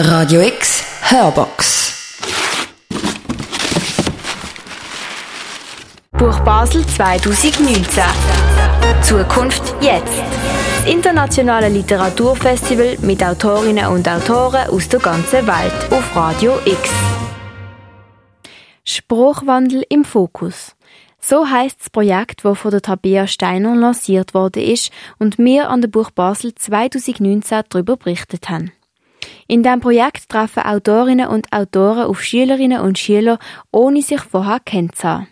Radio X Hörbox. Buch Basel 2019. Zukunft jetzt. Das internationale Literaturfestival mit Autorinnen und Autoren aus der ganzen Welt auf Radio X. Spruchwandel im Fokus. So heißt das Projekt, das von der Tabea Steiner lanciert worden ist und wir an der Buch Basel 2019 darüber berichtet haben. In diesem Projekt treffen Autorinnen und Autoren auf Schülerinnen und Schüler, ohne sich vorher kennt zu haben.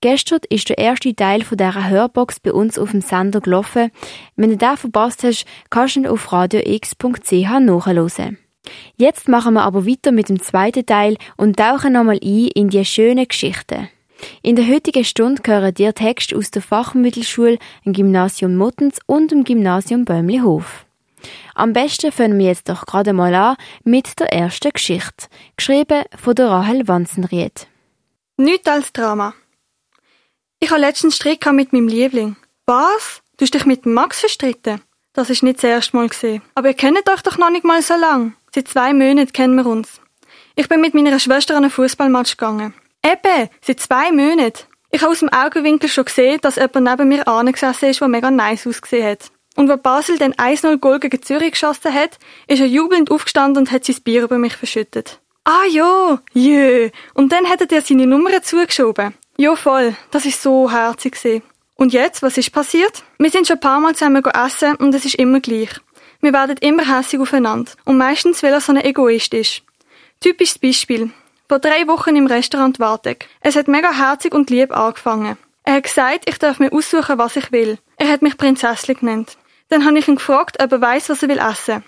Gestern ist der erste Teil von dieser Hörbox bei uns auf dem Sender gelaufen. Wenn du den verpasst hast, kannst du ihn auf radiox.ch nachhören. Jetzt machen wir aber weiter mit dem zweiten Teil und tauchen nochmal ein in die schönen Geschichten. In der heutigen Stunde hören dir Texte aus der Fachmittelschule, dem Gymnasium Muttens und dem Gymnasium Bäumlihof. Am besten fangen wir jetzt doch gerade mal an mit der ersten Geschichte, geschrieben von der Rahel Wanzenried. Nicht als Drama. Ich habe letztens Streit mit meinem Liebling. Was? Du hast dich mit Max verstritten? Das ist nicht das erste Mal gesehen. Aber ihr kennt euch doch noch nicht mal so lang. Seit zwei Monaten kennen wir uns. Ich bin mit meiner Schwester an einen Fußballmatch gegangen. Eben, seit zwei Monaten. Ich habe aus dem Augenwinkel schon gesehen, dass jemand neben mir angesessen ist, der mega nice ausgesehen hat. Und wo Basel den 1-0 Goal gegen Zürich geschossen hat, ist er jubelnd aufgestanden und hat sein Bier über mich verschüttet. Ah ja, jö. Und dann hat er seine Nummer zugeschoben. Ja, voll. Das ist so herzig. Und jetzt, was ist passiert? Wir sind schon ein paar Mal zusammen essen und es ist immer gleich. Wir werden immer hässig aufeinander. Und meistens, weil er so ein Egoist ist. Typisches Beispiel. Vor drei Wochen im Restaurant Wartek. Es hat mega herzig und lieb angefangen. Er hat gesagt, ich darf mir aussuchen, was ich will. Er hat mich Prinzessin genannt. Dann habe ich ihn gefragt, ob er weiß, was er will essen.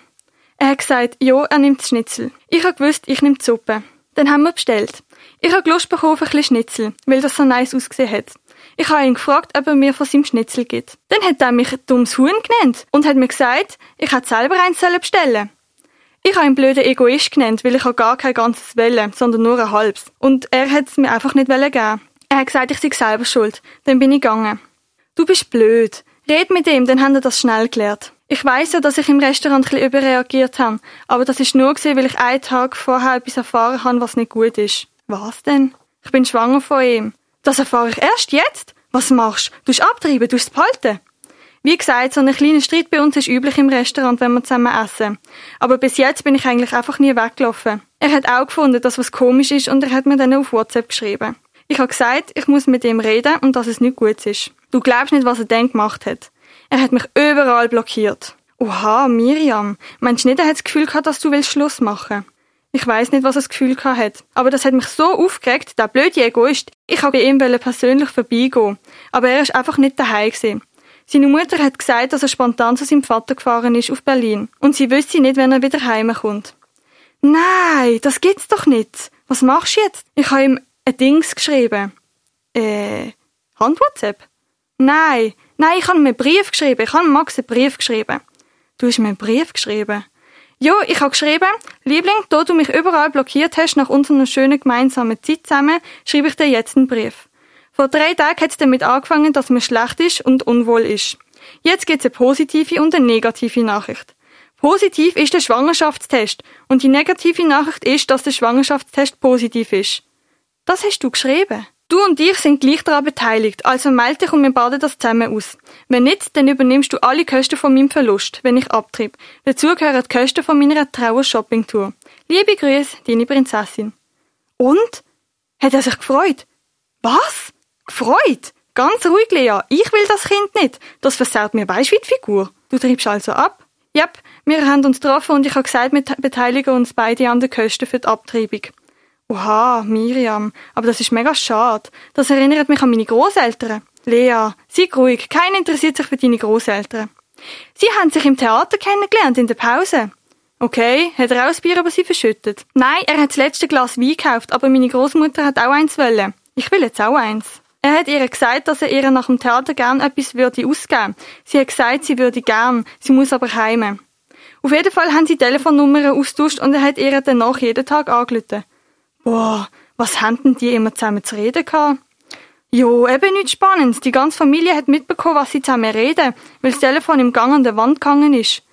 Er hat gesagt, ja, er nimmt Schnitzel. Ich habe gewusst, ich nehme die Suppe. Dann haben wir bestellt. Ich habe Lust bekommen auf ein bisschen Schnitzel, weil das so nice ausgesehen hat. Ich habe ihn gefragt, ob er mir von seinem Schnitzel gibt. Dann hat er mich dummes Huhn genannt und hat mir gesagt, ich hätte selber eins bestellen ich habe ihn blöden Egoist genannt, weil ich auch gar kein ganzes Welle, sondern nur ein halbes. Und er hat es mir einfach nicht geben. Er hat gesagt, ich sei selber schuld. Dann bin ich gegangen. Du bist blöd. Red mit ihm, dann hat er das schnell gelernt. Ich weiss ja, dass ich im Restaurant ein bisschen überreagiert habe, aber das ist nur gewesen, weil ich einen Tag vorher etwas erfahren habe, was nicht gut ist. Was denn? Ich bin schwanger von ihm. Das erfahre ich erst jetzt? Was machst du? Du abtreiben, du behalten? Wie gesagt, so ein kleiner Streit bei uns ist üblich im Restaurant, wenn wir zusammen essen. Aber bis jetzt bin ich eigentlich einfach nie weggelaufen. Er hat auch gefunden, dass was komisch ist und er hat mir dann auf WhatsApp geschrieben. Ich habe gesagt, ich muss mit ihm reden und dass es nicht gut ist. Du glaubst nicht, was er denn gemacht hat. Er hat mich überall blockiert. Oha, Miriam, meinst du nicht, er hat das Gefühl gehabt, dass du Schluss machen? Ich weiß nicht, was er das Gefühl gehabt hat. Aber das hat mich so aufgeregt, der blöde Egoist. Ich bei ihm persönlich vorbeigehen. Aber er ist einfach nicht daheim gewesen. Seine Mutter hat gesagt, dass er spontan zu seinem Vater gefahren ist auf Berlin. Und sie wüsste nicht, wenn er wieder heimkommt. Nein, das gibt's doch nicht. Was machst du jetzt? Ich habe ihm ein Dings geschrieben. Äh, Hand-WhatsApp? Nein, nein, ich habe ihm einen Brief geschrieben. Ich habe Max einen Brief geschrieben. Du hast mir einen Brief geschrieben? Ja, ich habe geschrieben, Liebling, da du mich überall blockiert hast nach unserer schönen gemeinsamen Zeit zusammen, schreibe ich dir jetzt einen Brief. Vor drei Tagen hat es damit angefangen, dass man schlecht ist und unwohl ist. Jetzt gibt es eine positive und eine negative Nachricht. Positiv ist der Schwangerschaftstest und die negative Nachricht ist, dass der Schwangerschaftstest positiv ist. Das hast du geschrieben. Du und ich sind gleich daran beteiligt, also melde dich und wir baden das zusammen aus. Wenn nicht, dann übernimmst du alle Kosten von meinem Verlust, wenn ich abtrieb. Dazu gehören die Kosten von meiner Trauer-Shopping-Tour. Liebe Grüße, deine Prinzessin. Und? Hat er sich gefreut? Was? Gefreut? Ganz ruhig, Lea. Ich will das Kind nicht. Das versaut mir weisst wie die Figur. Du treibst also ab? Jep, wir haben uns getroffen und ich habe gesagt, wir beteiligen uns beide an den Kosten für die Abtreibung. Oha, Miriam, aber das ist mega schade. Das erinnert mich an meine Großeltern. Lea, sei ruhig, keiner interessiert sich für deine Großeltern. Sie haben sich im Theater kennengelernt, in der Pause. Okay, hat er auch das Bier aber sie verschüttet? Nein, er hat das letzte Glas Wein gekauft, aber meine Großmutter hat auch eins wollen. Ich will jetzt auch eins. Er hat ihr gesagt, dass er ihr nach dem Theater gern etwas würde ausgeben. Sie hat gesagt, sie würde gern, sie muss aber heim. Auf jeden Fall haben sie Telefonnummern austauscht und er hat ihr danach jeden Tag angerufen. Boah, was denn die immer zusammen zu reden gehabt? Jo, eben nichts Spannendes. Die ganze Familie hat mitbekommen, was sie zusammen reden, weil das Telefon im Gang an der Wand gegangen ist.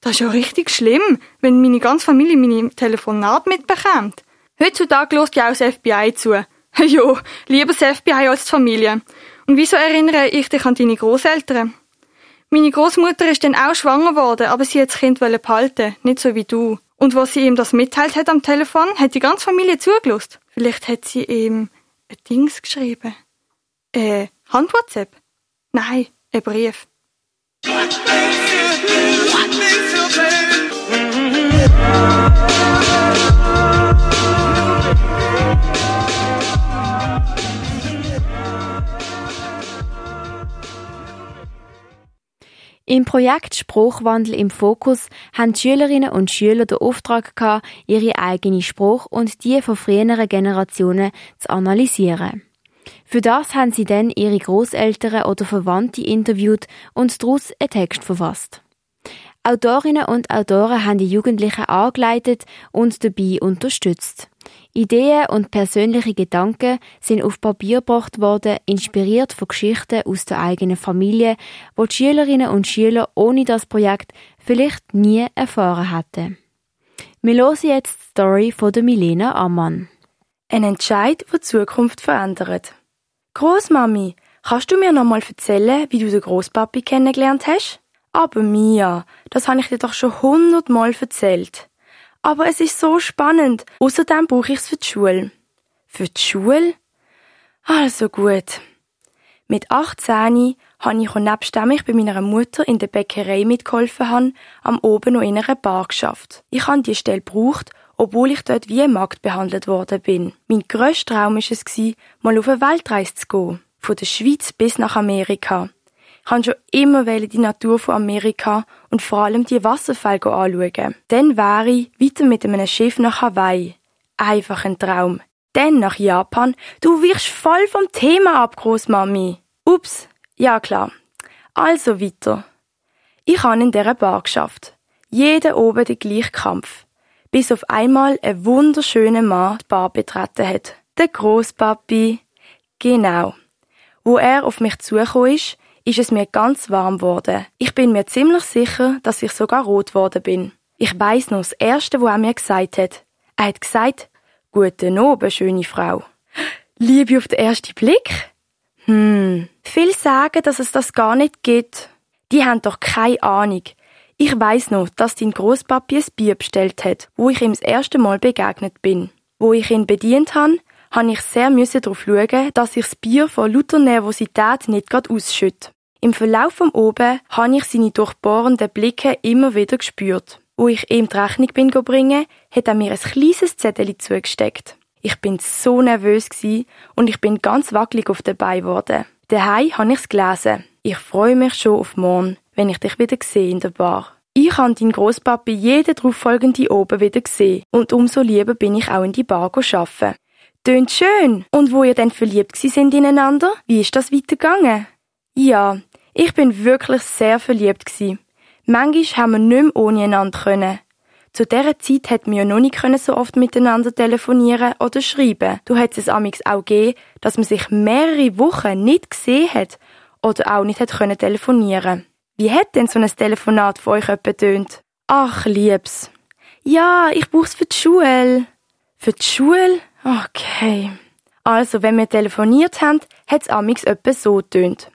Das ist ja richtig schlimm, wenn meine ganze Familie meine Telefonat mitbekommt. Heutzutage lässt ja auch das FBI zu. jo, lieber das FBI als die Familie. Und wieso erinnere ich dich an deine Großeltern? Meine Großmutter ist dann auch schwanger geworden, aber sie hat das Kind behalten, nicht so wie du. Und was sie ihm das mitteilt hat am Telefon, hat die ganze Familie zugelost. Vielleicht hat sie ihm ein Dings geschrieben. Äh, Hand-WhatsApp? Nein, ein Brief. Im Projekt Spruchwandel im Fokus haben die Schülerinnen und Schüler den Auftrag gehabt, ihre eigene Spruch und die von früheren Generationen zu analysieren. Für das haben sie dann ihre Großeltern oder Verwandte interviewt und daraus einen Text verfasst. Autorinnen und Autoren haben die Jugendlichen angeleitet und dabei unterstützt. Ideen und persönliche Gedanken sind auf Papier gebracht worden, inspiriert von Geschichten aus der eigenen Familie, wo die Schülerinnen und Schüler ohne das Projekt vielleicht nie erfahren hätten. Wir hören jetzt die Story von Milena Ammann. Ein Entscheid, der die Zukunft verändert. Großmami, kannst du mir noch mal erzählen, wie du den Großpapi kennengelernt hast? Aber Mia, das habe ich dir doch schon hundertmal erzählt. Aber es ist so spannend. Außerdem brauche ich es für die Schule. Für die Schule? Also gut. Mit 18 habe ich nebst dem ich bei meiner Mutter in der Bäckerei mitgeholfen habe, am Oben noch in einer Bar geschafft. Ich habe die Stelle gebraucht, obwohl ich dort wie ein Magd behandelt worden bin. Mein grösster Traum war es, mal auf eine Weltreise zu gehen. Von der Schweiz bis nach Amerika. Wollte schon immer die Natur von Amerika und vor allem die Wasserfälle anschauen. Dann wäre ich weiter mit einem Schiff nach Hawaii. Einfach ein Traum. Dann nach Japan. Du wirst voll vom Thema ab, Großmami. Ups. Ja, klar. Also weiter. Ich habe in dieser Bar geschafft. Jeder oben den gleichen Kampf bis auf einmal ein wunderschöner Mann die Bar betreten hat. Der Großpapi. Genau. Wo er auf mich zugekommen ist, ist es mir ganz warm geworden. Ich bin mir ziemlich sicher, dass ich sogar rot geworden bin. Ich weiss noch das Erste, wo er mir gesagt hat. Er hat gesagt, Guten Abend, schöne Frau. Liebe auf den ersten Blick? Hm. Viele sagen, dass es das gar nicht gibt. Die haben doch keine Ahnung. Ich weiß noch, dass dein Großpapi ein Bier bestellt hat, wo ich ihm das erste Mal begegnet bin. Wo ich ihn bedient han, han ich sehr müsse darauf schauen, dass ich das Bier vor lauter Nervosität nicht grad ausschütt. Im Verlauf vom Oben han ich seine durchbohrenden Blicke immer wieder gespürt. Wo ich ihm die Rechnung bin bringen, hat er mir ein kleines Zettel zugesteckt. Ich bin so nervös gsi und ich bin ganz wackelig auf dabei geworden. Daheim han ich's gelesen. Ich freue mich schon auf morgen wenn ich dich wieder sehe in der Bar. Ich habe deinen Großpapi jede darauffolgende oben wieder gesehen und umso lieber bin ich auch in die Bar arbeiten. Tönt schön. Und wo ihr denn verliebt sind ineinander? Wie ist das weitergegangen? Ja, ich bin wirklich sehr verliebt gsi. Manchmal haben wir nicht mehr ohne einander können. Zu dieser Zeit hätten wir ja noch nicht so oft miteinander telefonieren oder schreiben. Du hättest es amix auch gegeben, dass man sich mehrere Wochen nicht gesehen hat oder auch nicht hat können telefonieren. Wie hat denn so ein Telefonat von euch tönt? Ach, liebs. Ja, ich brauch's für die Schule. Für die Schule? Okay. Also, wenn wir telefoniert haben, hat's amix öppe so tönt.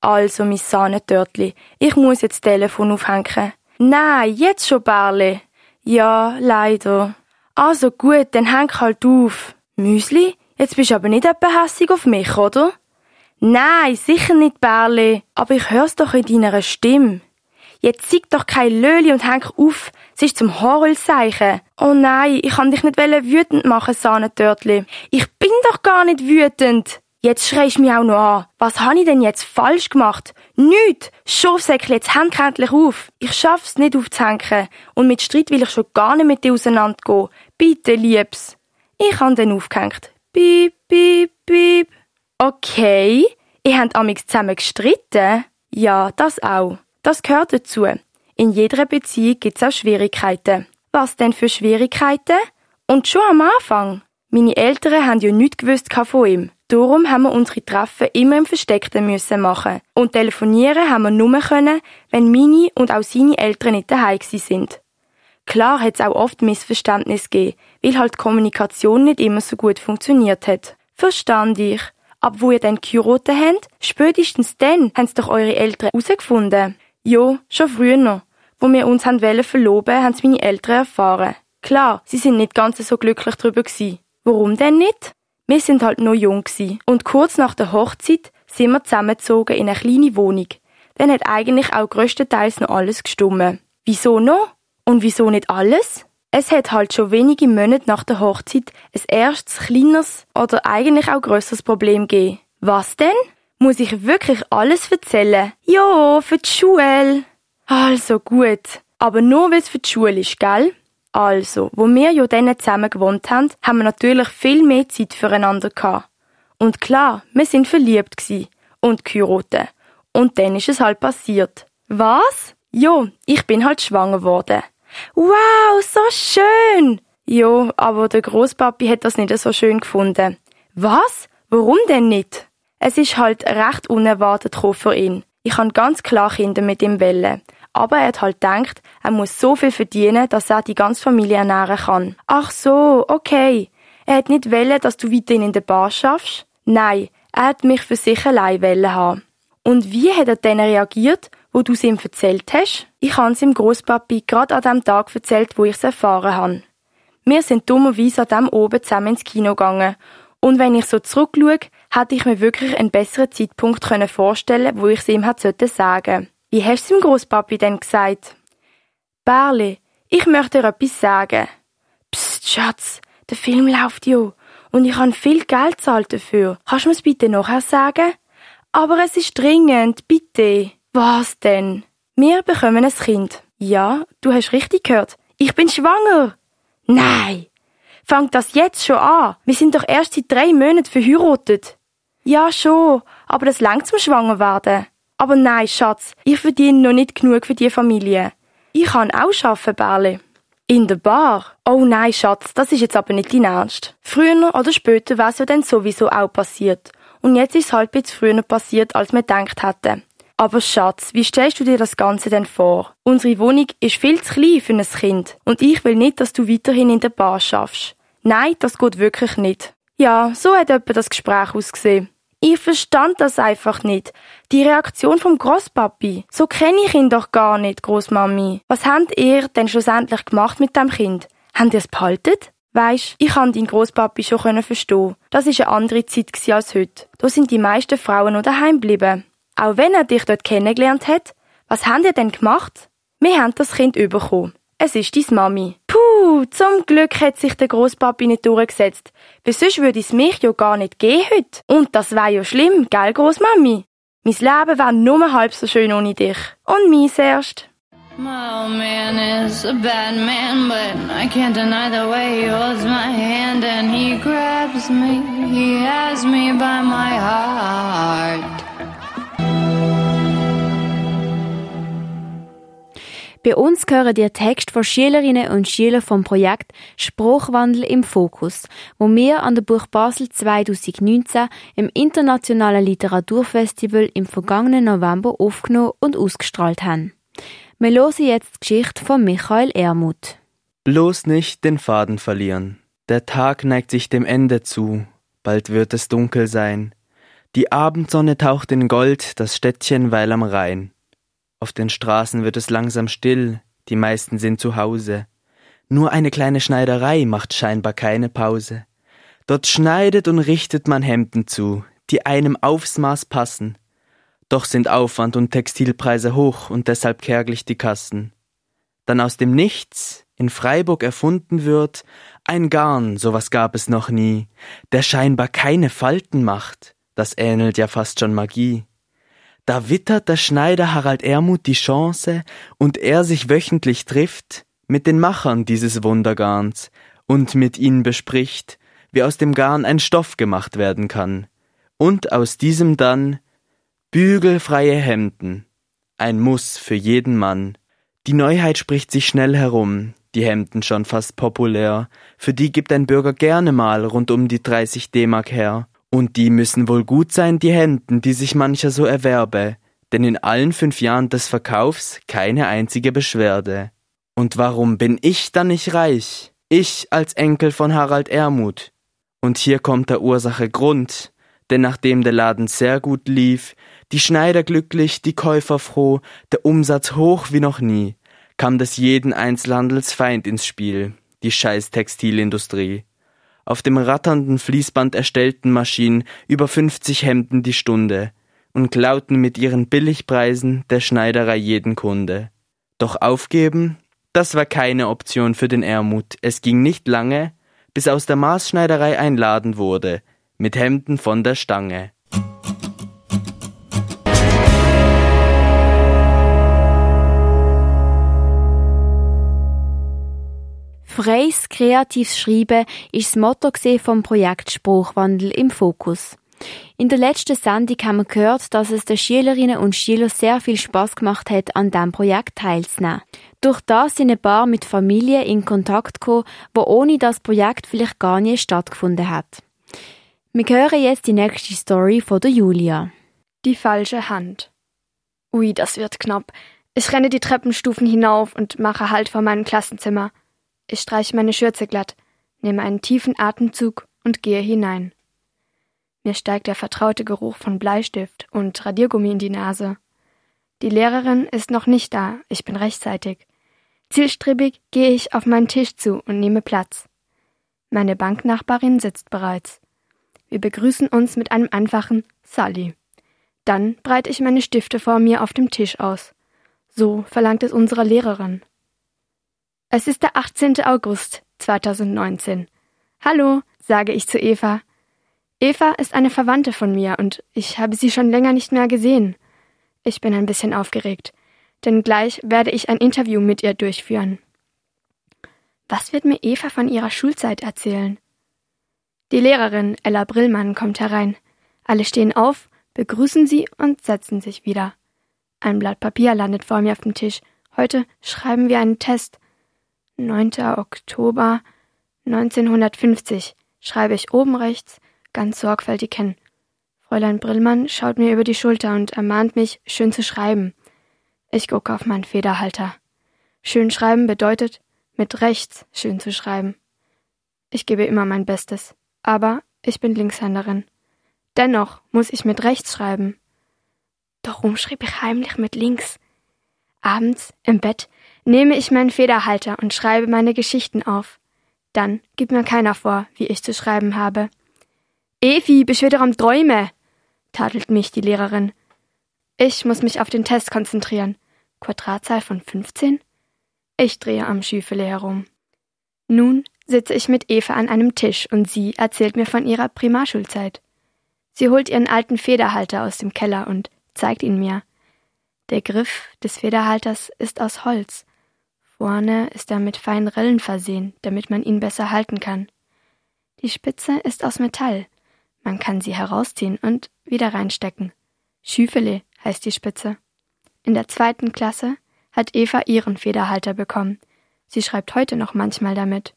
Also, mein Sahnetörtli, ich muss jetzt das Telefon aufhängen. Nein, jetzt schon, Barley. Ja, leider. Also gut, dann häng halt auf. Müsli, jetzt bist du aber nicht etwa hässig auf mich, oder? Nein, sicher nicht, Bärli. Aber ich hör's doch in deiner Stimme. Jetzt sieg doch kein Löli und häng auf. Es ist zum Horrelzeichen. Oh nein, ich kann dich nicht wütend machen, Sahnetörtli. Ich bin doch gar nicht wütend. Jetzt schreist mich auch noch an. Was habe ich denn jetzt falsch gemacht? Nüt! Schurfsäckli, jetzt häng endlich auf. Ich schaff's nicht aufzuhängen. Und mit Streit will ich schon gar nicht mit dir auseinandergehen. Bitte, Liebs. Ich han den aufgehängt. Piep, piep, piep. Okay, ihr habt amix zusammen gestritten? Ja, das auch. Das gehört dazu. In jeder Beziehung gibt's auch Schwierigkeiten. Was denn für Schwierigkeiten? Und schon am Anfang. Meine Eltern haben ja nichts gewusst von ihm. Darum haben wir unsere Treffen immer im Versteckten müssen machen. Und telefonieren haben wir nur können, wenn meine und auch seine Eltern nicht daheim sind. Klar hat es auch oft Missverständnis gegeben, weil halt die Kommunikation nicht immer so gut funktioniert hat. Verstand ich. Aber wo ihr dann geheiratet habt, spätestens dann haben doch eure Eltern herausgefunden. Jo, schon früher noch. Wo wir uns haben verloben, haben es meine Eltern erfahren. Klar, sie sind nicht ganz so glücklich darüber gewesen. Warum denn nicht? Wir sind halt noch jung gewesen. und kurz nach der Hochzeit sind wir zusammengezogen in eine kleine Wohnung. Dann hat eigentlich auch größtenteils noch alles gestummen. Wieso noch? Und wieso nicht alles? Es hat halt schon wenige Monate nach der Hochzeit ein erstes kleineres oder eigentlich auch grösseres Problem gegeben. Was denn? Muss ich wirklich alles erzählen? Ja, für die Schule. Also gut. Aber nur weil es für die Schule ist, gell? Also, wo wir ja dann zusammen gewohnt haben, haben wir natürlich viel mehr Zeit füreinander gehabt. Und klar, wir sind verliebt gsi und geheiratet. Und dann ist es halt passiert. Was? Jo, ich bin halt schwanger geworden. Wow, so schön! Jo, aber der Großpapi hat das nicht so schön gefunden. Was? Warum denn nicht? Es ist halt recht unerwartet für ihn. Ich kann ganz klar Kinder mit ihm wählen. Aber er hat halt gedacht, er muss so viel verdienen, dass er die ganze Familie ernähren kann. Ach so, okay. Er hat nicht wollen, dass du weiterhin in der Bar schaffst? Nein, er hat mich für sich allein wollen haben. Und wie hat er dann reagiert, wo du es ihm erzählt hast? Ich habe es ihm Großpapi gerade an dem Tag erzählt, wo ich es erfahren habe. Wir sind dummerweise an dem oben zusammen ins Kino gegangen. Und wenn ich so zurückschaue, hätte ich mir wirklich einen besseren Zeitpunkt vorstellen können, wo ich es ihm hätte sagen wie hast du dem Großpapi denn gesagt? Barley, ich möchte dir etwas sagen. Psst, Schatz, der Film läuft ja. Und ich habe viel Geld zahlt dafür. Kannst du mir's bitte nachher sagen? Aber es ist dringend, bitte. Was denn? Wir bekommen ein Kind. Ja, du hast richtig gehört. Ich bin schwanger. Nein. Fangt das jetzt schon an? Wir sind doch erst seit drei Monaten verheiratet. Ja, schon. Aber das langt zum Schwanger werden. Aber nein, Schatz, ich verdiene noch nicht genug für die Familie. Ich kann auch arbeiten, Bärli. In der Bar? Oh nein, Schatz, das ist jetzt aber nicht dein Ernst. Früher oder später wäre es ja dann sowieso auch passiert. Und jetzt ist es halt ein früher passiert, als wir gedacht hätten. Aber Schatz, wie stellst du dir das Ganze denn vor? Unsere Wohnung ist viel zu klein für ein Kind. Und ich will nicht, dass du weiterhin in der Bar schaffst. Nein, das geht wirklich nicht. Ja, so hat etwa das Gespräch ausgesehen. Ich verstand das einfach nicht. Die Reaktion vom Großpapi. So kenne ich ihn doch gar nicht, Großmami. Was habt ihr denn schlussendlich gemacht mit dem Kind? Habt ihr es behalten? Weisst, ich kann deinen Großpapi schon verstehen. Das ist eine andere Zeit als heute. Da sind die meisten Frauen noch daheim geblieben. Auch wenn er dich dort kennengelernt hat, was habt ihr denn gemacht? Wir haben das Kind bekommen. Es ist deine Mami. Zum Glück hat sich der Großpapi nicht durchgesetzt. Weil sonst würde es mich ja gar nicht gehen heute. Und das wäre ja schlimm, gell, Großmami? Mein Leben wäre nur halb so schön ohne dich. Und meins erst. My old man is a bad man, but I can't deny the way he holds my hand and he grabs me. He has me by my heart. Bei uns hören die Texte von Schülerinnen und Schülern vom Projekt Spruchwandel im Fokus, wo wir an der Buch Basel 2019 im Internationalen Literaturfestival im vergangenen November aufgenommen und ausgestrahlt haben. Wir hören jetzt die Geschichte von Michael Ermuth. Bloß nicht den Faden verlieren. Der Tag neigt sich dem Ende zu, bald wird es dunkel sein. Die Abendsonne taucht in Gold das Städtchen weil am Rhein. Auf den Straßen wird es langsam still, die meisten sind zu Hause. Nur eine kleine Schneiderei macht scheinbar keine Pause. Dort schneidet und richtet man Hemden zu, die einem aufs Maß passen. Doch sind Aufwand und Textilpreise hoch und deshalb kärglich die Kassen. Dann aus dem Nichts in Freiburg erfunden wird, ein Garn, sowas gab es noch nie, der scheinbar keine Falten macht, das ähnelt ja fast schon Magie. Da wittert der Schneider Harald Ermut die Chance und er sich wöchentlich trifft mit den Machern dieses Wundergarns und mit ihnen bespricht, wie aus dem Garn ein Stoff gemacht werden kann. Und aus diesem dann bügelfreie Hemden. Ein Muss für jeden Mann. Die Neuheit spricht sich schnell herum, die Hemden schon fast populär, für die gibt ein Bürger gerne mal rund um die 30 D-Mark her. Und die müssen wohl gut sein, die Händen, die sich mancher so erwerbe, denn in allen fünf Jahren des Verkaufs keine einzige Beschwerde. Und warum bin ich dann nicht reich? Ich als Enkel von Harald Ermut. Und hier kommt der Ursache Grund, denn nachdem der Laden sehr gut lief, die Schneider glücklich, die Käufer froh, der Umsatz hoch wie noch nie, kam des jeden Einzelhandels Feind ins Spiel, die scheiß Textilindustrie. Auf dem ratternden Fließband erstellten Maschinen über 50 Hemden die Stunde und klauten mit ihren Billigpreisen der Schneiderei jeden Kunde. Doch aufgeben, das war keine Option für den Ermut. Es ging nicht lange, bis aus der Maßschneiderei ein Laden wurde, mit Hemden von der Stange. Freies kreatives Schreiben ist das Motto vom Projekt Spruchwandel im Fokus. In der letzten Sendung haben wir gehört, dass es den Schülerinnen und Schülern sehr viel Spaß gemacht hat, an diesem Projekt teilzunehmen. Durch das sind ein paar mit Familien in Kontakt gekommen, wo ohne das Projekt vielleicht gar nie stattgefunden hat. Wir hören jetzt die nächste Story von der Julia. Die falsche Hand. Ui, das wird knapp. Ich renne die Treppenstufen hinauf und mache Halt vor meinem Klassenzimmer. Ich streiche meine Schürze glatt, nehme einen tiefen Atemzug und gehe hinein. Mir steigt der vertraute Geruch von Bleistift und Radiergummi in die Nase. Die Lehrerin ist noch nicht da, ich bin rechtzeitig. Zielstrebig gehe ich auf meinen Tisch zu und nehme Platz. Meine Banknachbarin sitzt bereits. Wir begrüßen uns mit einem einfachen Sally. Dann breite ich meine Stifte vor mir auf dem Tisch aus. So verlangt es unsere Lehrerin. Es ist der 18. August 2019. Hallo, sage ich zu Eva. Eva ist eine Verwandte von mir und ich habe sie schon länger nicht mehr gesehen. Ich bin ein bisschen aufgeregt, denn gleich werde ich ein Interview mit ihr durchführen. Was wird mir Eva von ihrer Schulzeit erzählen? Die Lehrerin Ella Brillmann kommt herein. Alle stehen auf, begrüßen sie und setzen sich wieder. Ein Blatt Papier landet vor mir auf dem Tisch. Heute schreiben wir einen Test. 9. Oktober 1950 schreibe ich oben rechts ganz sorgfältig hin. Fräulein Brillmann schaut mir über die Schulter und ermahnt mich, schön zu schreiben. Ich gucke auf meinen Federhalter. Schön schreiben bedeutet, mit rechts schön zu schreiben. Ich gebe immer mein Bestes, aber ich bin Linkshänderin. Dennoch muss ich mit rechts schreiben. Darum schrieb ich heimlich mit links. Abends im Bett nehme ich meinen Federhalter und schreibe meine Geschichten auf. Dann gibt mir keiner vor, wie ich zu schreiben habe. Evi, bist wieder am Träume, tadelt mich die Lehrerin. Ich muss mich auf den Test konzentrieren. Quadratzahl von 15? Ich drehe am Schüfele herum. Nun sitze ich mit Eva an einem Tisch und sie erzählt mir von ihrer Primarschulzeit. Sie holt ihren alten Federhalter aus dem Keller und zeigt ihn mir. Der Griff des Federhalters ist aus Holz Vorne ist er mit feinen Rillen versehen, damit man ihn besser halten kann. Die Spitze ist aus Metall. Man kann sie herausziehen und wieder reinstecken. Schüfele heißt die Spitze. In der zweiten Klasse hat Eva ihren Federhalter bekommen. Sie schreibt heute noch manchmal damit.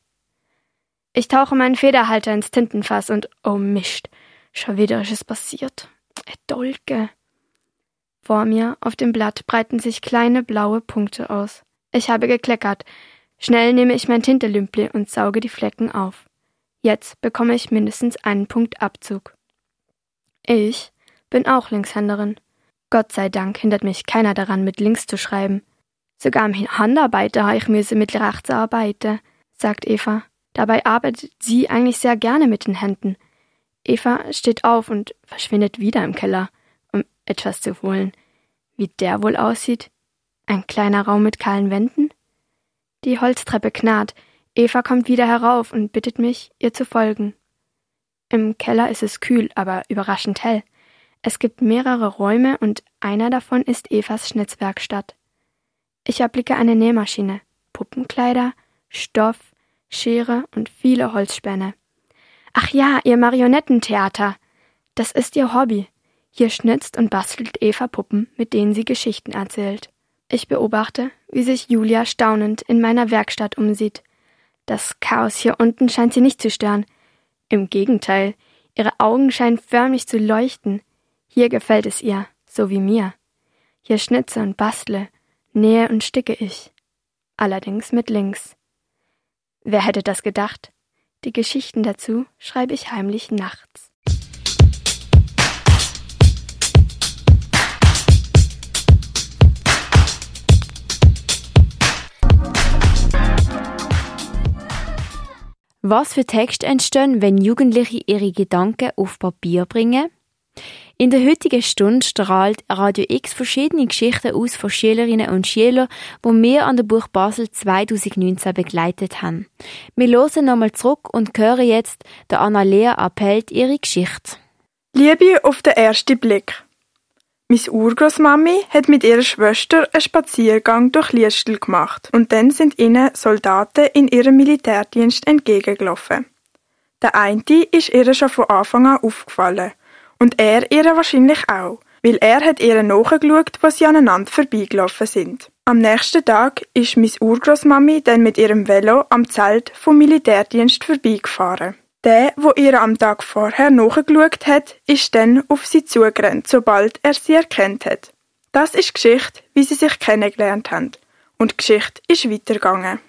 Ich tauche meinen Federhalter ins Tintenfass und oh mischt, schon wieder ist es passiert. Dolke. Vor mir auf dem Blatt breiten sich kleine blaue Punkte aus. Ich habe gekleckert. Schnell nehme ich mein Tintelümpli und sauge die Flecken auf. Jetzt bekomme ich mindestens einen Punkt Abzug. Ich bin auch Linkshänderin. Gott sei Dank hindert mich keiner daran, mit links zu schreiben. Sogar im Handarbeiter habe ich müsse mit rechts arbeiten, sagt Eva. Dabei arbeitet sie eigentlich sehr gerne mit den Händen. Eva steht auf und verschwindet wieder im Keller, um etwas zu holen. Wie der wohl aussieht, ein kleiner Raum mit kahlen Wänden? Die Holztreppe knarrt. Eva kommt wieder herauf und bittet mich, ihr zu folgen. Im Keller ist es kühl, aber überraschend hell. Es gibt mehrere Räume und einer davon ist Evas Schnitzwerkstatt. Ich erblicke eine Nähmaschine, Puppenkleider, Stoff, Schere und viele Holzspäne. Ach ja, ihr Marionettentheater. Das ist ihr Hobby. Hier schnitzt und bastelt Eva Puppen, mit denen sie Geschichten erzählt. Ich beobachte, wie sich Julia staunend in meiner Werkstatt umsieht. Das Chaos hier unten scheint sie nicht zu stören. Im Gegenteil, Ihre Augen scheinen förmlich zu leuchten. Hier gefällt es ihr, so wie mir. Hier schnitze und bastle, nähe und sticke ich. Allerdings mit links. Wer hätte das gedacht? Die Geschichten dazu schreibe ich heimlich nachts. Was für Texte entstehen, wenn Jugendliche ihre Gedanken auf Papier bringen? In der heutigen Stunde strahlt Radio X verschiedene Geschichten aus von Schülerinnen und Schülern, die wir an der Buch Basel 2019 begleitet haben. Wir hören nochmal zurück und hören jetzt der Annalea appellt ihre Geschichte. Liebe auf den ersten Blick. Miss Urgroßmami hat mit ihrer Schwester einen Spaziergang durch Liestel gemacht und dann sind ihnen Soldaten in ihrem Militärdienst entgegengelaufen. Der eine ist ihr schon von Anfang an aufgefallen und er ihr wahrscheinlich auch, weil er hat ihr nachgeschaut, was sie aneinander vorbeigelaufen sind. Am nächsten Tag ist Miss Urgroßmami dann mit ihrem Velo am Zelt vom Militärdienst vorbeigefahren. Der, wo ihr am Tag vorher nachgeschaut hat, ist dann auf sie zugerannt, sobald er sie erkannt hat. Das ist Geschichte, wie sie sich kennengelernt haben. Und die Geschichte ist weitergegangen.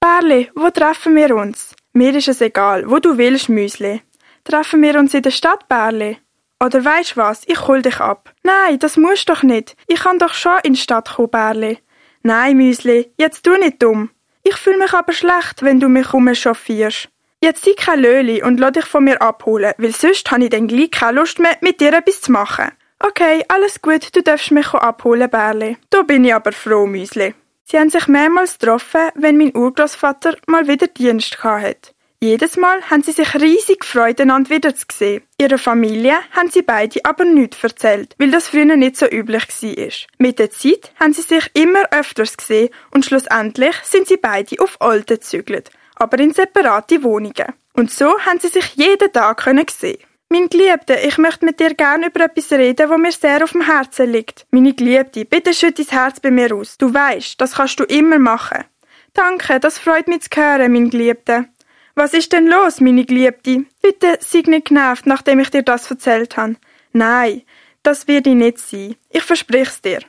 Bärli, wo treffen wir uns? Mir ist es egal, wo du willst, Müsli. Treffen wir uns in der Stadt, Bärli? Oder weisst was, ich hol dich ab. Nein, das musst doch nicht. Ich kann doch schon in die Stadt kommen, Bärli. Nein, Müsli, jetzt tu nicht dumm. Ich fühl mich aber schlecht, wenn du mich rumchauffierst. Jetzt sei kein Löli und lass dich von mir abholen, weil sonst habe ich dann gleich keine Lust mehr, mit dir etwas zu machen. Okay, alles gut, du darfst mich abholen, Bärli. Da bin ich aber froh, Müsli. Sie haben sich mehrmals getroffen, wenn mein Urgroßvater mal wieder Dienst hatte. Jedes Mal haben sie sich riesig gefreut, einander wieder zu sehen. Ihrer Familie haben sie beide aber nichts erzählt, weil das früher nicht so üblich war. Mit der Zeit haben sie sich immer öfters gesehen und schlussendlich sind sie beide auf Alte gezügelt, aber in separate Wohnungen. Und so haben sie sich jeden Tag können sehen. Mein Geliebte, ich möchte mit dir gerne über etwas reden, wo mir sehr auf dem Herzen liegt. Meine Geliebte, bitte schütt dein Herz bei mir aus. Du weißt, das kannst du immer machen. Danke, das freut mich zu hören, mein Geliebte. Was ist denn los, meine Geliebte? Bitte sei nicht genervt, nachdem ich dir das erzählt habe. Nein, das wird ich nicht sein. Ich versprich's dir.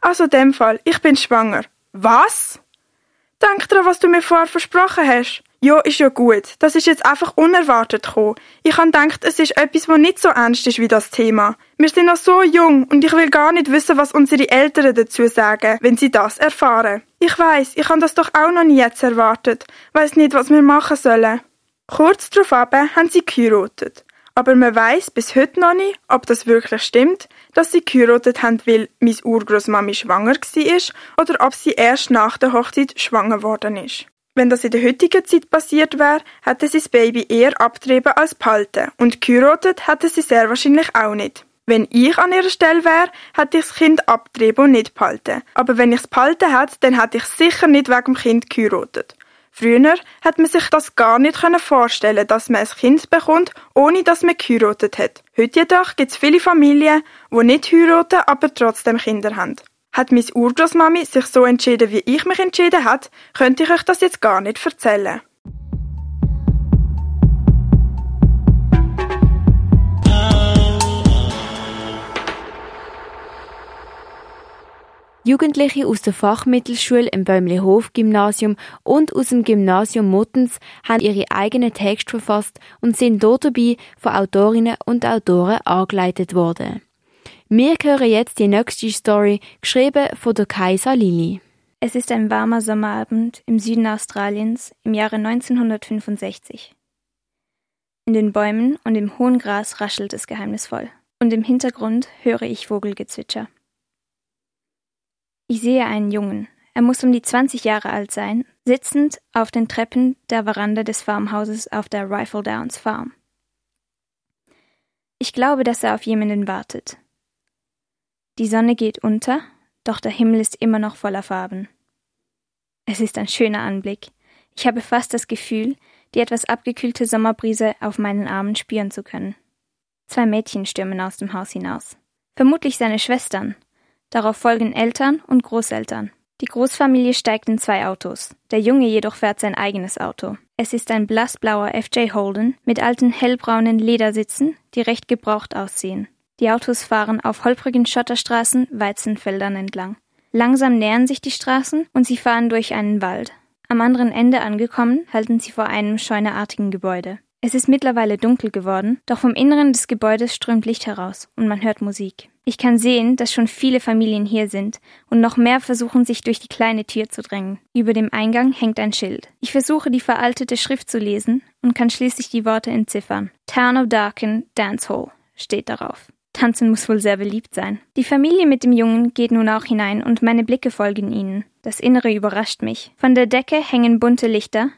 Also in dem Fall, ich bin schwanger. Was? Denk dran, was du mir vorher versprochen hast. Ja, ist ja gut. Das ist jetzt einfach unerwartet gekommen. Ich han gedacht, es ist etwas, wo nicht so ernst ist wie das Thema. Wir sind noch so jung und ich will gar nicht wissen, was unsere Eltern dazu sagen, wenn sie das erfahren. Ich weiß, ich han das doch auch noch nie jetzt erwartet. Weiß nicht, was wir machen sollen. Kurz darauf haben sie geheiratet. Aber man weiß bis heute noch nicht, ob das wirklich stimmt, dass sie geheiratet haben, weil meine Urgroßmami schwanger war oder ob sie erst nach der Hochzeit schwanger worden ist. Wenn das in der heutigen Zeit passiert wäre, hätte sie das Baby eher abgetrieben als behalten und geheiratet hätte sie sehr wahrscheinlich auch nicht. Wenn ich an ihrer Stelle wäre, hätte ich das Kind abgetrieben und nicht behalten. Aber wenn ich es behalten hätte, dann hätte ich sicher nicht wegen dem Kind geheiratet. Früher hat man sich das gar nicht vorstellen dass man ein Kind bekommt, ohne dass man geheiratet hat. Heute jedoch gibt es viele Familien, die nicht heiraten, aber trotzdem Kinder haben. Hat meine Urgroßmami sich so entschieden, wie ich mich entschieden hat, könnte ich euch das jetzt gar nicht erzählen. Jugendliche aus der Fachmittelschule im Bäumlihof-Gymnasium und aus dem Gymnasium Muttens haben ihre eigenen Texte verfasst und sind dort dabei von Autorinnen und Autoren angeleitet worden. Wir hören jetzt die nächste Story, geschrieben von der Kaiser Lili. Es ist ein warmer Sommerabend im Süden Australiens im Jahre 1965. In den Bäumen und im hohen Gras raschelt es geheimnisvoll, und im Hintergrund höre ich Vogelgezwitscher. Ich sehe einen Jungen, er muss um die 20 Jahre alt sein, sitzend auf den Treppen der Veranda des Farmhauses auf der Rifle Downs Farm. Ich glaube, dass er auf jemanden wartet. Die Sonne geht unter, doch der Himmel ist immer noch voller Farben. Es ist ein schöner Anblick. Ich habe fast das Gefühl, die etwas abgekühlte Sommerbrise auf meinen Armen spüren zu können. Zwei Mädchen stürmen aus dem Haus hinaus. Vermutlich seine Schwestern, Darauf folgen Eltern und Großeltern. Die Großfamilie steigt in zwei Autos. Der Junge jedoch fährt sein eigenes Auto. Es ist ein blassblauer FJ Holden mit alten hellbraunen Ledersitzen, die recht gebraucht aussehen. Die Autos fahren auf holprigen Schotterstraßen Weizenfeldern entlang. Langsam nähern sich die Straßen und sie fahren durch einen Wald. Am anderen Ende angekommen, halten sie vor einem scheuneartigen Gebäude. Es ist mittlerweile dunkel geworden, doch vom Inneren des Gebäudes strömt Licht heraus und man hört Musik. Ich kann sehen, dass schon viele Familien hier sind und noch mehr versuchen, sich durch die kleine Tür zu drängen. Über dem Eingang hängt ein Schild. Ich versuche, die veraltete Schrift zu lesen und kann schließlich die Worte entziffern. Town of Darken Dance Hall steht darauf. Tanzen muss wohl sehr beliebt sein. Die Familie mit dem Jungen geht nun auch hinein und meine Blicke folgen ihnen. Das Innere überrascht mich. Von der Decke hängen bunte Lichter.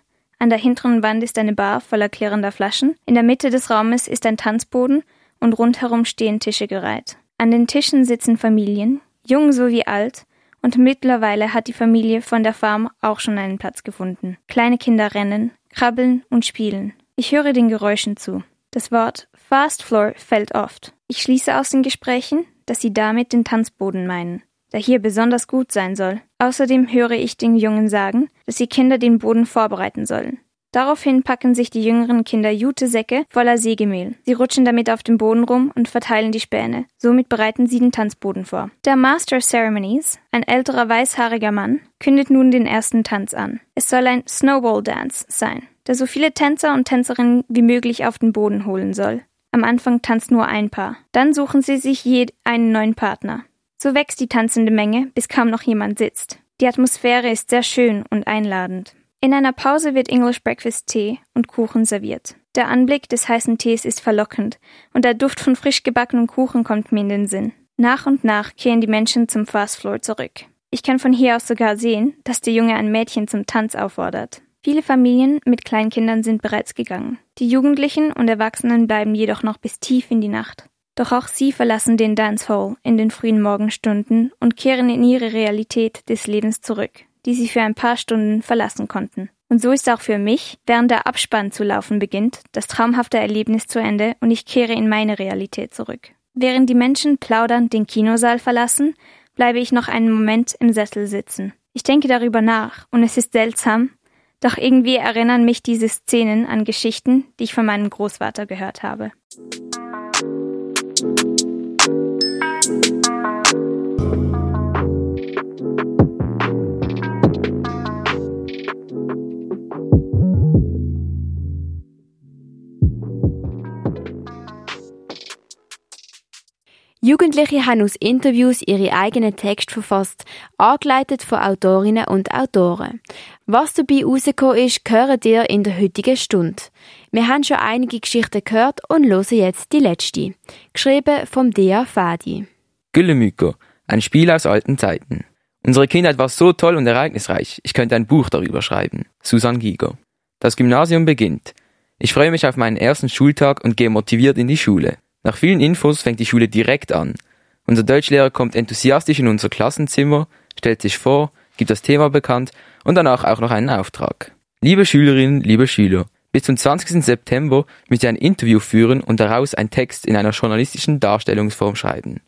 An der hinteren Wand ist eine Bar voller klirrender Flaschen. In der Mitte des Raumes ist ein Tanzboden und rundherum stehen Tische gereiht. An den Tischen sitzen Familien, jung sowie alt, und mittlerweile hat die Familie von der Farm auch schon einen Platz gefunden. Kleine Kinder rennen, krabbeln und spielen. Ich höre den Geräuschen zu. Das Wort Fast Floor fällt oft. Ich schließe aus den Gesprächen, dass sie damit den Tanzboden meinen, der hier besonders gut sein soll. Außerdem höre ich den Jungen sagen, dass die Kinder den Boden vorbereiten sollen. Daraufhin packen sich die jüngeren Kinder Jutesäcke voller Sägemehl. Sie rutschen damit auf dem Boden rum und verteilen die Späne. Somit bereiten sie den Tanzboden vor. Der Master of Ceremonies, ein älterer weißhaariger Mann, kündet nun den ersten Tanz an. Es soll ein Snowball Dance sein, der so viele Tänzer und Tänzerinnen wie möglich auf den Boden holen soll. Am Anfang tanzt nur ein Paar. Dann suchen sie sich je einen neuen Partner. So wächst die tanzende Menge, bis kaum noch jemand sitzt. Die Atmosphäre ist sehr schön und einladend. In einer Pause wird English Breakfast Tee und Kuchen serviert. Der Anblick des heißen Tees ist verlockend und der Duft von frisch gebackenem Kuchen kommt mir in den Sinn. Nach und nach kehren die Menschen zum Fast Floor zurück. Ich kann von hier aus sogar sehen, dass der Junge ein Mädchen zum Tanz auffordert. Viele Familien mit Kleinkindern sind bereits gegangen. Die Jugendlichen und Erwachsenen bleiben jedoch noch bis tief in die Nacht. Doch auch sie verlassen den Dance Hall in den frühen Morgenstunden und kehren in ihre Realität des Lebens zurück die sie für ein paar Stunden verlassen konnten. Und so ist auch für mich, während der Abspann zu laufen beginnt, das traumhafte Erlebnis zu Ende und ich kehre in meine Realität zurück. Während die Menschen plaudernd den Kinosaal verlassen, bleibe ich noch einen Moment im Sessel sitzen. Ich denke darüber nach und es ist seltsam, doch irgendwie erinnern mich diese Szenen an Geschichten, die ich von meinem Großvater gehört habe. Jugendliche haben aus Interviews ihre eigenen Texte verfasst, angeleitet von Autorinnen und Autoren. Was dabei rausgekommen ist, hören ihr in der heutigen Stunde. Wir haben schon einige Geschichten gehört und hören jetzt die letzte. Geschrieben vom Dea Fadi. Güllemüko, ein Spiel aus alten Zeiten. Unsere Kindheit war so toll und ereignisreich, ich könnte ein Buch darüber schreiben. Susan Giger. Das Gymnasium beginnt. Ich freue mich auf meinen ersten Schultag und gehe motiviert in die Schule. Nach vielen Infos fängt die Schule direkt an. Unser Deutschlehrer kommt enthusiastisch in unser Klassenzimmer, stellt sich vor, gibt das Thema bekannt und danach auch noch einen Auftrag. Liebe Schülerinnen, liebe Schüler, bis zum 20. September müsst ihr ein Interview führen und daraus einen Text in einer journalistischen Darstellungsform schreiben.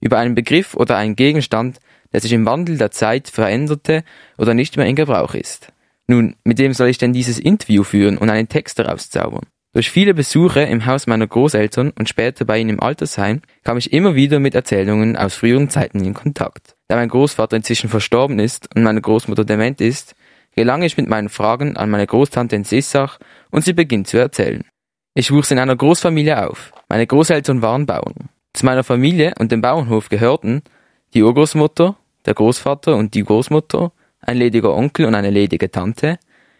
Über einen Begriff oder einen Gegenstand, der sich im Wandel der Zeit veränderte oder nicht mehr in Gebrauch ist. Nun, mit wem soll ich denn dieses Interview führen und einen Text daraus zaubern? Durch viele Besuche im Haus meiner Großeltern und später bei ihnen im Altersheim kam ich immer wieder mit Erzählungen aus früheren Zeiten in Kontakt. Da mein Großvater inzwischen verstorben ist und meine Großmutter dement ist, gelang ich mit meinen Fragen an meine Großtante in Sissach und sie beginnt zu erzählen. Ich wuchs in einer Großfamilie auf. Meine Großeltern waren Bauern. Zu meiner Familie und dem Bauernhof gehörten die Urgroßmutter, der Großvater und die Großmutter, ein lediger Onkel und eine ledige Tante,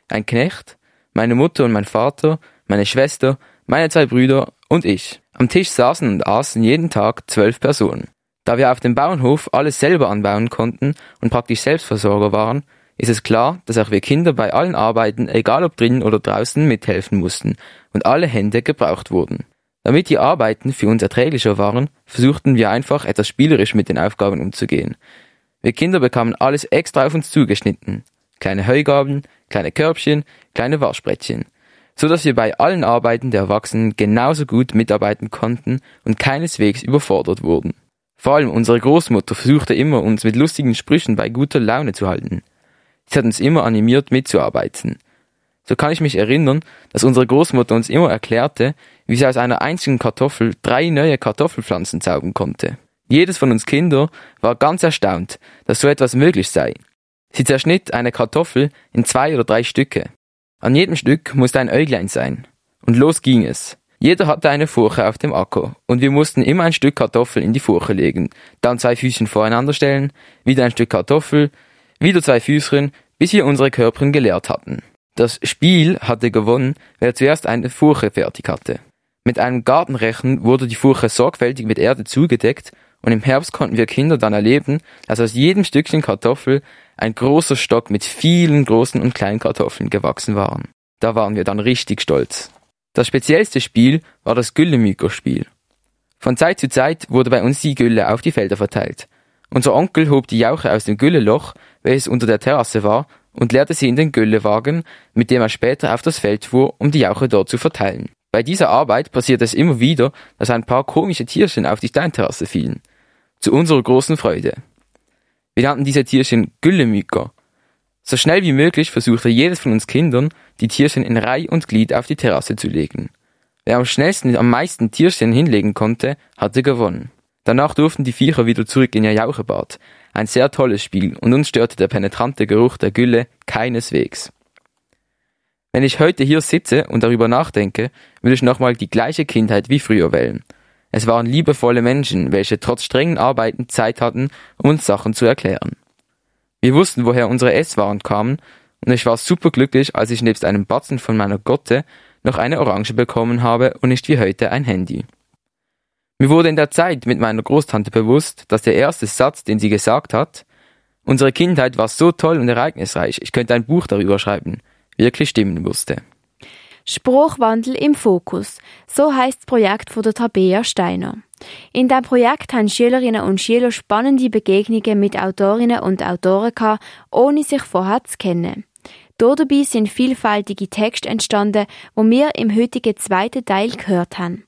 ein Knecht, meine Mutter und mein Vater meine Schwester, meine zwei Brüder und ich. Am Tisch saßen und aßen jeden Tag zwölf Personen. Da wir auf dem Bauernhof alles selber anbauen konnten und praktisch Selbstversorger waren, ist es klar, dass auch wir Kinder bei allen Arbeiten, egal ob drinnen oder draußen, mithelfen mussten und alle Hände gebraucht wurden. Damit die Arbeiten für uns erträglicher waren, versuchten wir einfach etwas spielerisch mit den Aufgaben umzugehen. Wir Kinder bekamen alles extra auf uns zugeschnitten. Kleine Heugabeln, kleine Körbchen, kleine Waschbrettchen so dass wir bei allen Arbeiten der Erwachsenen genauso gut mitarbeiten konnten und keineswegs überfordert wurden. Vor allem unsere Großmutter versuchte immer, uns mit lustigen Sprüchen bei guter Laune zu halten. Sie hat uns immer animiert, mitzuarbeiten. So kann ich mich erinnern, dass unsere Großmutter uns immer erklärte, wie sie aus einer einzigen Kartoffel drei neue Kartoffelpflanzen zaubern konnte. Jedes von uns Kinder war ganz erstaunt, dass so etwas möglich sei. Sie zerschnitt eine Kartoffel in zwei oder drei Stücke. An jedem Stück musste ein Äuglein sein. Und los ging es. Jeder hatte eine Furche auf dem Acker, und wir mussten immer ein Stück Kartoffel in die Furche legen, dann zwei Füßchen voreinander stellen, wieder ein Stück Kartoffel, wieder zwei Füßchen, bis wir unsere Körper geleert hatten. Das Spiel hatte gewonnen, wer zuerst eine Furche fertig hatte. Mit einem Gartenrechen wurde die Furche sorgfältig mit Erde zugedeckt und im Herbst konnten wir Kinder dann erleben, dass aus jedem Stückchen Kartoffel ein großer Stock mit vielen großen und kleinen Kartoffeln gewachsen waren. Da waren wir dann richtig stolz. Das speziellste Spiel war das Güllemüker-Spiel. Von Zeit zu Zeit wurde bei uns die Gülle auf die Felder verteilt. Unser Onkel hob die Jauche aus dem Gülleloch, welches unter der Terrasse war, und leerte sie in den Güllewagen, mit dem er später auf das Feld fuhr, um die Jauche dort zu verteilen. Bei dieser Arbeit passierte es immer wieder, dass ein paar komische Tierchen auf die Steinterrasse fielen. Zu unserer großen Freude. Wir nannten diese Tierchen Güllemüker. So schnell wie möglich versuchte jedes von uns Kindern, die Tierchen in Reih und Glied auf die Terrasse zu legen. Wer am schnellsten am meisten Tierchen hinlegen konnte, hatte gewonnen. Danach durften die Viecher wieder zurück in ihr Jauchebad, ein sehr tolles Spiel und uns störte der penetrante Geruch der Gülle keineswegs. Wenn ich heute hier sitze und darüber nachdenke, würde ich nochmal die gleiche Kindheit wie früher wählen. Es waren liebevolle Menschen, welche trotz strengen Arbeiten Zeit hatten, uns Sachen zu erklären. Wir wussten, woher unsere Esswaren kamen, und ich war superglücklich, als ich nebst einem Batzen von meiner Gotte noch eine Orange bekommen habe und nicht wie heute ein Handy. Mir wurde in der Zeit mit meiner Großtante bewusst, dass der erste Satz, den sie gesagt hat, unsere Kindheit war so toll und ereignisreich, ich könnte ein Buch darüber schreiben, wirklich stimmen musste. Spruchwandel im Fokus. So heißt das Projekt von der Tabea Steiner. In diesem Projekt haben Schülerinnen und Schüler spannende Begegnungen mit Autorinnen und Autoren gehabt, ohne sich vorher zu kennen. Dabei sind vielfältige Texte entstanden, wo wir im heutigen zweiten Teil gehört haben.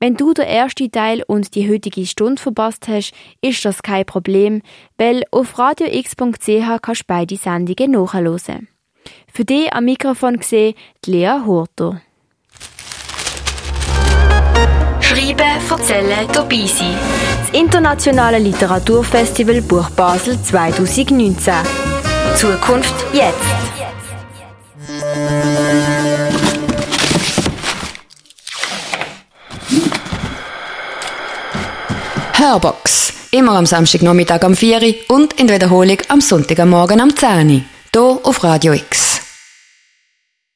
Wenn du den ersten Teil und die heutige Stunde verpasst hast, ist das kein Problem, weil auf radiox.ch kannst du beide Sendungen nachhören. Für dich am Mikrofon gesehen die Lea Hurter. Schreiben, erzählen, dabei sein. Das Internationale Literaturfestival Buch Basel 2019. Zukunft jetzt. Hörbox. Immer am Samstagnachmittag am 4 Uhr und in Wiederholung am Sonntagmorgen am 10 Uhr. Hier auf Radio X.